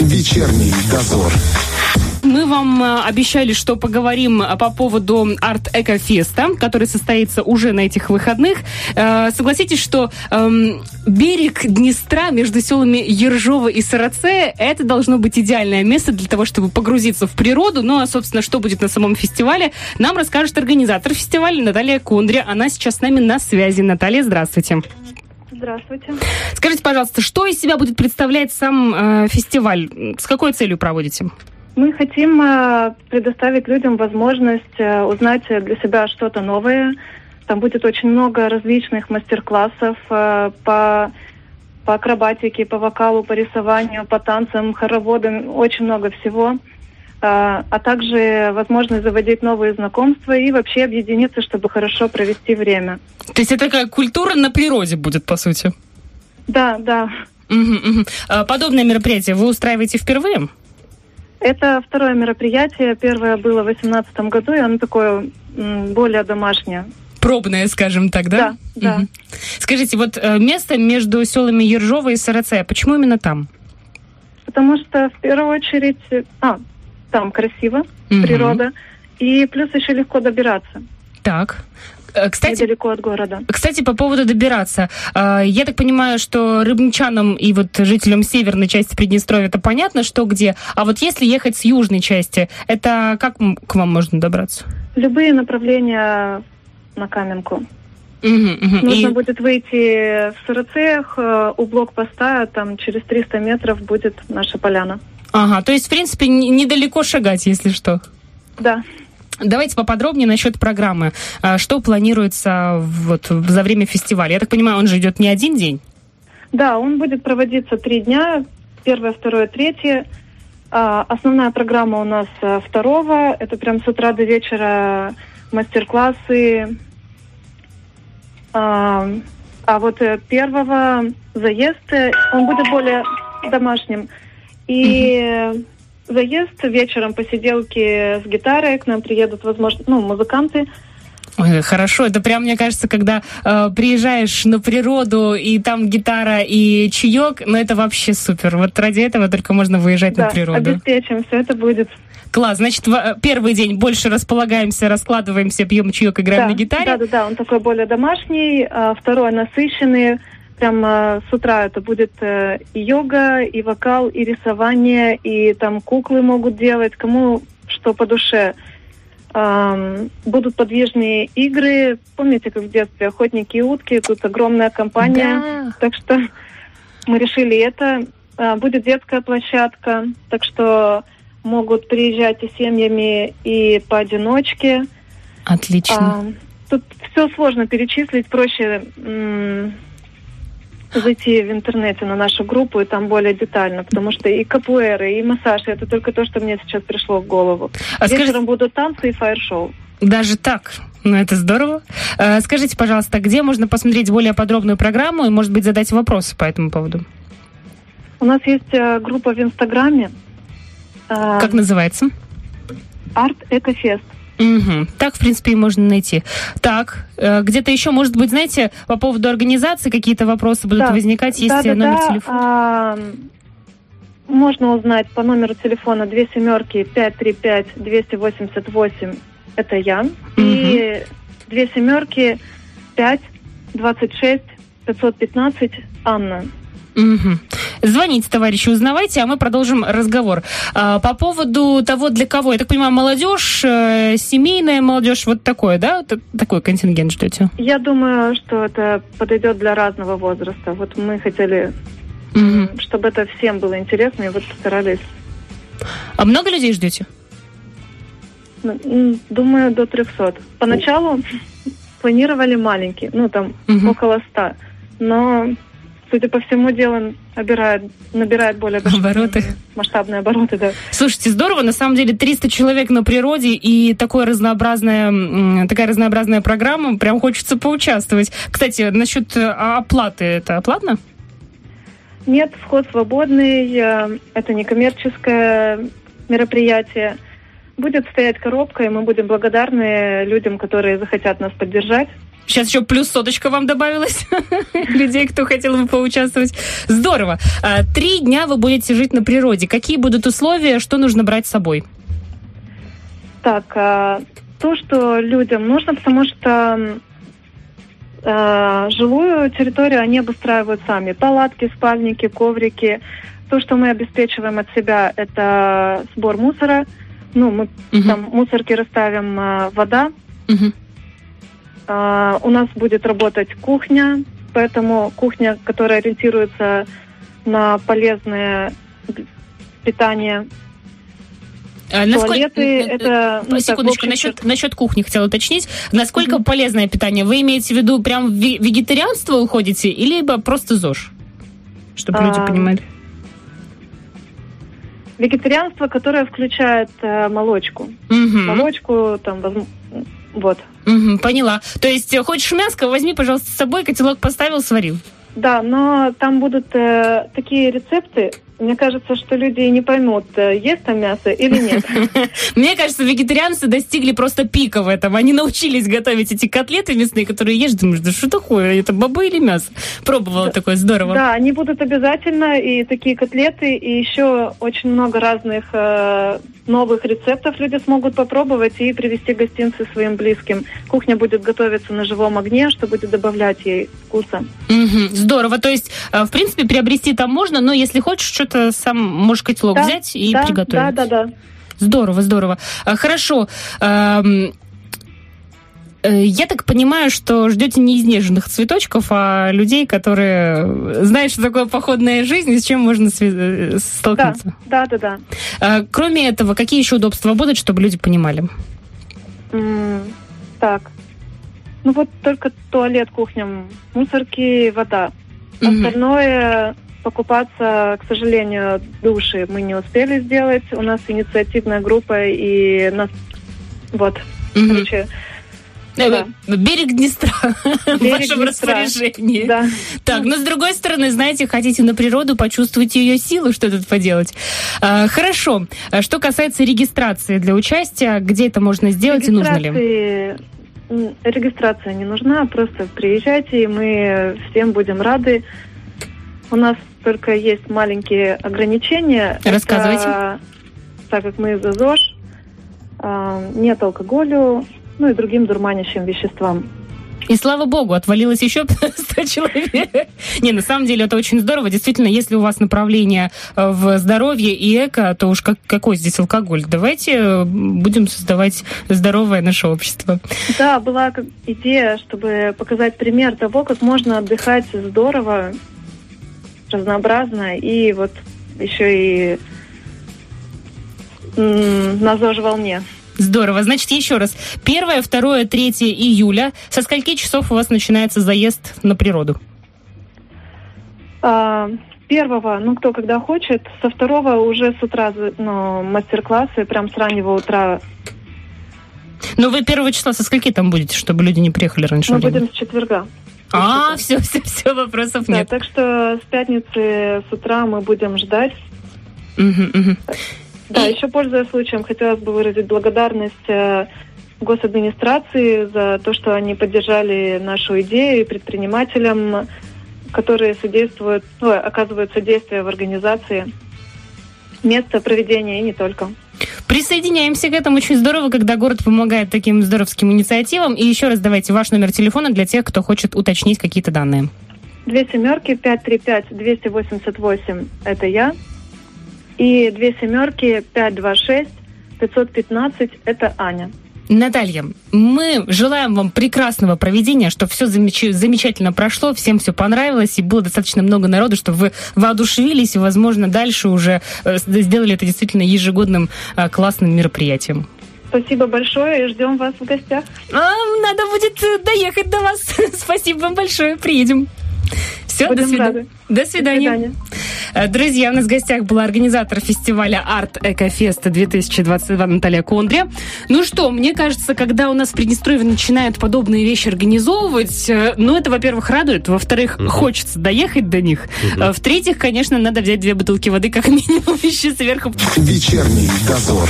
Вечерний дозор. Мы вам э, обещали, что поговорим э, по поводу Арт Экофеста, который состоится уже на этих выходных. Э, согласитесь, что эм, берег Днестра между селами Ержова и Сараце – это должно быть идеальное место для того, чтобы погрузиться в природу. Ну, а, собственно, что будет на самом фестивале, нам расскажет организатор фестиваля Наталья Кундря. Она сейчас с нами на связи. Наталья, здравствуйте. Здравствуйте. Скажите, пожалуйста, что из себя будет представлять сам э, фестиваль? С какой целью проводите? Мы хотим э, предоставить людям возможность э, узнать для себя что-то новое. Там будет очень много различных мастер-классов э, по, по акробатике, по вокалу, по рисованию, по танцам, хороводам, очень много всего. А, а также возможность заводить новые знакомства и вообще объединиться, чтобы хорошо провести время. То есть это такая культура на природе будет, по сути? Да, да. Угу, угу. Подобное мероприятие вы устраиваете впервые? Это второе мероприятие. Первое было в 2018 году, и оно такое более домашнее. Пробное, скажем так, да? Да, угу. Скажите, вот э, место между селами Ержова и Сарацея, почему именно там? Потому что в первую очередь, а, там красиво, угу. природа, и плюс еще легко добираться. Так. Э, кстати, недалеко от города. Кстати, по поводу добираться. Э, я так понимаю, что рыбничанам и вот жителям северной части Приднестровья это понятно, что где. А вот если ехать с южной части, это как к вам можно добраться? Любые направления на Каменку. Угу, угу. Нужно и... будет выйти в Сарацеях, э, у блокпоста, там через 300 метров будет наша поляна. Ага, то есть, в принципе, недалеко шагать, если что. Да. Давайте поподробнее насчет программы. А, что планируется вот за время фестиваля? Я так понимаю, он же идет не один день? Да, он будет проводиться три дня. Первое, второе, третье. А, основная программа у нас а, второго. Это прям с утра до вечера мастер-классы. А, вот э, первого заезд, э, он будет более домашним. И угу заезд вечером посиделки с гитарой, к нам приедут, возможно, ну, музыканты. Ой, хорошо, это прям, мне кажется, когда э, приезжаешь на природу, и там гитара и чаек, ну это вообще супер. Вот ради этого только можно выезжать да, на природу. обеспечим, все это будет. Класс, значит, в, первый день больше располагаемся, раскладываемся, пьем чаек, играем да, на гитаре. Да, да, да, он такой более домашний, а второй насыщенный, прям с утра это будет э, и йога, и вокал, и рисование, и там куклы могут делать, кому что по душе. Эм, будут подвижные игры. Помните, как в детстве охотники и утки? Тут огромная компания. Да. Так что мы решили это. Э, будет детская площадка, так что могут приезжать и семьями, и поодиночке. Отлично. Э, тут все сложно перечислить, проще зайти в интернете на нашу группу, и там более детально, потому что и капуэры, и массаж, это только то, что мне сейчас пришло в голову. А Вечером скажи... будут танцы и фаер-шоу. Даже так? Ну, это здорово. Э, скажите, пожалуйста, где можно посмотреть более подробную программу и, может быть, задать вопросы по этому поводу? У нас есть э, группа в Инстаграме. Э, как называется? Арт Экофест. Угу. Так, в принципе, и можно найти. Так, э, где-то еще, может быть, знаете, по поводу организации какие-то вопросы будут да. возникать, есть да, да, номер да. телефона? А, можно узнать по номеру телефона 2 семерки 535 288, это я, угу. и 2 семерки 5 26 515, Анна. Угу. Звоните, товарищи, узнавайте, а мы продолжим разговор. А, по поводу того, для кого, я так понимаю, молодежь, э, семейная молодежь, вот такое, да? Такой контингент ждете? Я думаю, что это подойдет для разного возраста. Вот мы хотели, угу. чтобы это всем было интересно, и вот постарались. А много людей ждете? Думаю, до 300. Поначалу планировали маленький, ну там угу. около 100. Но судя по всему, дело набирает, набирает более обороты. масштабные обороты, да. Слушайте, здорово, на самом деле 300 человек на природе и такое разнообразная, такая разнообразная программа, прям хочется поучаствовать. Кстати, насчет э, оплаты, это оплатно? Нет, вход свободный, э, это не коммерческое мероприятие. Будет стоять коробка, и мы будем благодарны людям, которые захотят нас поддержать. Сейчас еще плюс соточка вам добавилась людей, кто хотел бы поучаствовать. Здорово. А, три дня вы будете жить на природе. Какие будут условия, что нужно брать с собой? Так, а, то, что людям нужно, потому что э, жилую территорию они обустраивают сами. Палатки, спальники, коврики. То, что мы обеспечиваем от себя, это сбор мусора. Ну, мы угу. там мусорки расставим, вода. Угу. Э, у нас будет работать кухня, поэтому кухня, которая ориентируется на полезное питание, а насколько... это... Ну, Секундочку, так, насчет, насчет кухни хотела уточнить. Насколько mm-hmm. полезное питание? Вы имеете в виду прям вегетарианство уходите, или либо просто ЗОЖ? Чтобы а... люди понимали. Вегетарианство, которое включает э, молочку. Угу. Молочку, там, вот. Угу, поняла. То есть, э, хочешь мяско, возьми, пожалуйста, с собой, котелок поставил, сварил. Да, но там будут э, такие рецепты, мне кажется, что люди не поймут, э, есть там мясо или нет. Мне кажется, вегетарианцы достигли просто пика в этом. Они научились готовить эти котлеты мясные, которые ешь, думаешь, да что такое, это бобы или мясо? Пробовала такое, здорово. Да, они будут обязательно, и такие котлеты, и еще очень много разных э, новых рецептов люди смогут попробовать и привезти гостинцы своим близким. Кухня будет готовиться на живом огне, что будет добавлять ей вкуса. Здорово. То есть, э, в принципе, приобрести там можно, но если хочешь, что-то сам можешь котелок да, взять и да, приготовить. Да, да, да. Здорово, здорово. А, хорошо. Э, я так понимаю, что ждете не изнеженных цветочков, а людей, которые знают, что такое походная жизнь и с чем можно э, столкнуться. Да, да, да. да. А, кроме этого, какие еще удобства будут, чтобы люди понимали? Mm, так. Ну вот только туалет, кухня, мусорки, вода. Mm-hmm. Покупаться, к сожалению, души мы не успели сделать. У нас инициативная группа и нас вот, mm-hmm. короче, э, да. Берег Днестра Берег в вашем Днестра. распоряжении. Да. Так, но с другой стороны, знаете, хотите на природу, почувствовать ее силу, что тут поделать. А, хорошо. А что касается регистрации для участия, где это можно сделать и нужно ли? Регистрация не нужна, просто приезжайте, и мы всем будем рады. У нас только есть маленькие ограничения. Рассказывайте. Это, так как мы за ЗОЖ, э, нет алкоголю, ну и другим дурманящим веществам. И слава богу, отвалилось еще 100 человек. Не, на самом деле это очень здорово. Действительно, если у вас направление э, в здоровье и эко, то уж как, какой здесь алкоголь? Давайте э, будем создавать здоровое наше общество. Да, была идея, чтобы показать пример того, как можно отдыхать здорово разнообразно и вот еще и на ЗОЖ волне. Здорово. Значит, еще раз. Первое, второе, третье июля. Со скольки часов у вас начинается заезд на природу? А, первого, ну, кто когда хочет. Со второго уже с утра ну, мастер-классы, прям с раннего утра. Ну, вы первого числа со скольки там будете, чтобы люди не приехали раньше Мы времени? будем с четверга. А, все, все, все, вопросов нет. Да, так что с пятницы с утра мы будем ждать. Угу, угу. Да, И... еще пользуясь случаем, хотелось бы выразить благодарность э, госадминистрации за то, что они поддержали нашу идею и предпринимателям, которые содействуют, ну, оказывают содействие в организации места проведения и не только. Присоединяемся к этому. Очень здорово, когда город помогает таким здоровским инициативам. И еще раз давайте ваш номер телефона для тех, кто хочет уточнить какие-то данные. Две семерки, пять три пять, двести восемьдесят восемь. Это я. И две семерки, пять два шесть, пятьсот пятнадцать. Это Аня. Наталья, мы желаем вам прекрасного проведения, чтобы все замеч... замечательно прошло, всем все понравилось, и было достаточно много народу, чтобы вы воодушевились, и, возможно, дальше уже э, сделали это действительно ежегодным э, классным мероприятием. Спасибо большое и ждем вас в гостях. А, надо будет доехать до вас. Спасибо вам большое, приедем. Все, до свидания. До свидания. До свидания. Э, друзья, у нас в гостях была организатор фестиваля Арт Экофеста 2022 Наталья Кондрия. Ну что, мне кажется, когда у нас в Приднестровье начинают подобные вещи организовывать, э, ну, это, во-первых, радует, во-вторых, угу. хочется доехать до них, угу. в-третьих, конечно, надо взять две бутылки воды как минимум еще сверху. Вечерний дозор.